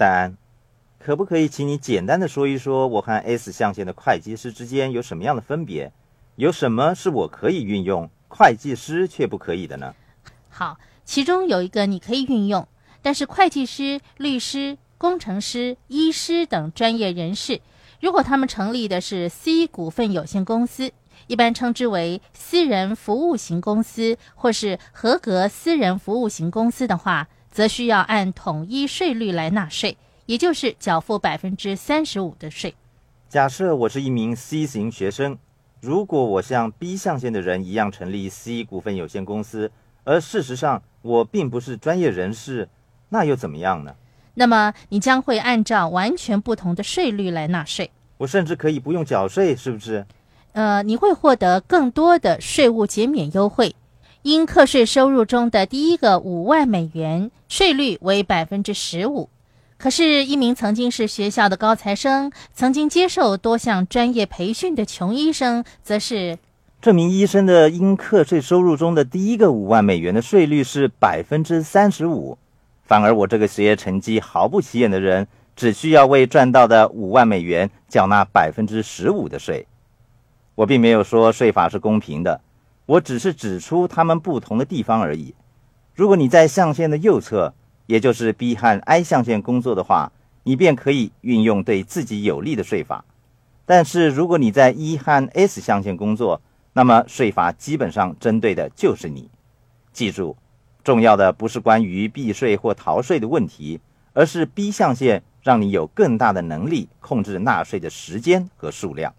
戴安，可不可以请你简单的说一说，我和 S 象限的会计师之间有什么样的分别？有什么是我可以运用，会计师却不可以的呢？好，其中有一个你可以运用，但是会计师、律师、工程师、医师等专业人士，如果他们成立的是 C 股份有限公司，一般称之为私人服务型公司或是合格私人服务型公司的话，则需要按统一税率来纳税，也就是缴付百分之三十五的税。假设我是一名 C 型学生，如果我像 B 象限的人一样成立 C 股份有限公司，而事实上我并不是专业人士，那又怎么样呢？那么你将会按照完全不同的税率来纳税。我甚至可以不用缴税，是不是？呃，你会获得更多的税务减免优惠。应课税收入中的第一个五万美元，税率为百分之十五。可是，一名曾经是学校的高材生，曾经接受多项专业培训的穷医生，则是这名医生的应课税收入中的第一个五万美元的税率是百分之三十五。反而，我这个学业成绩毫不起眼的人，只需要为赚到的五万美元缴纳百分之十五的税。我并没有说税法是公平的，我只是指出它们不同的地方而已。如果你在象限的右侧，也就是 B 和 I 象限工作的话，你便可以运用对自己有利的税法；但是如果你在 E 和 S 象限工作，那么税法基本上针对的就是你。记住，重要的不是关于避税或逃税的问题，而是 B 象限让你有更大的能力控制纳税的时间和数量。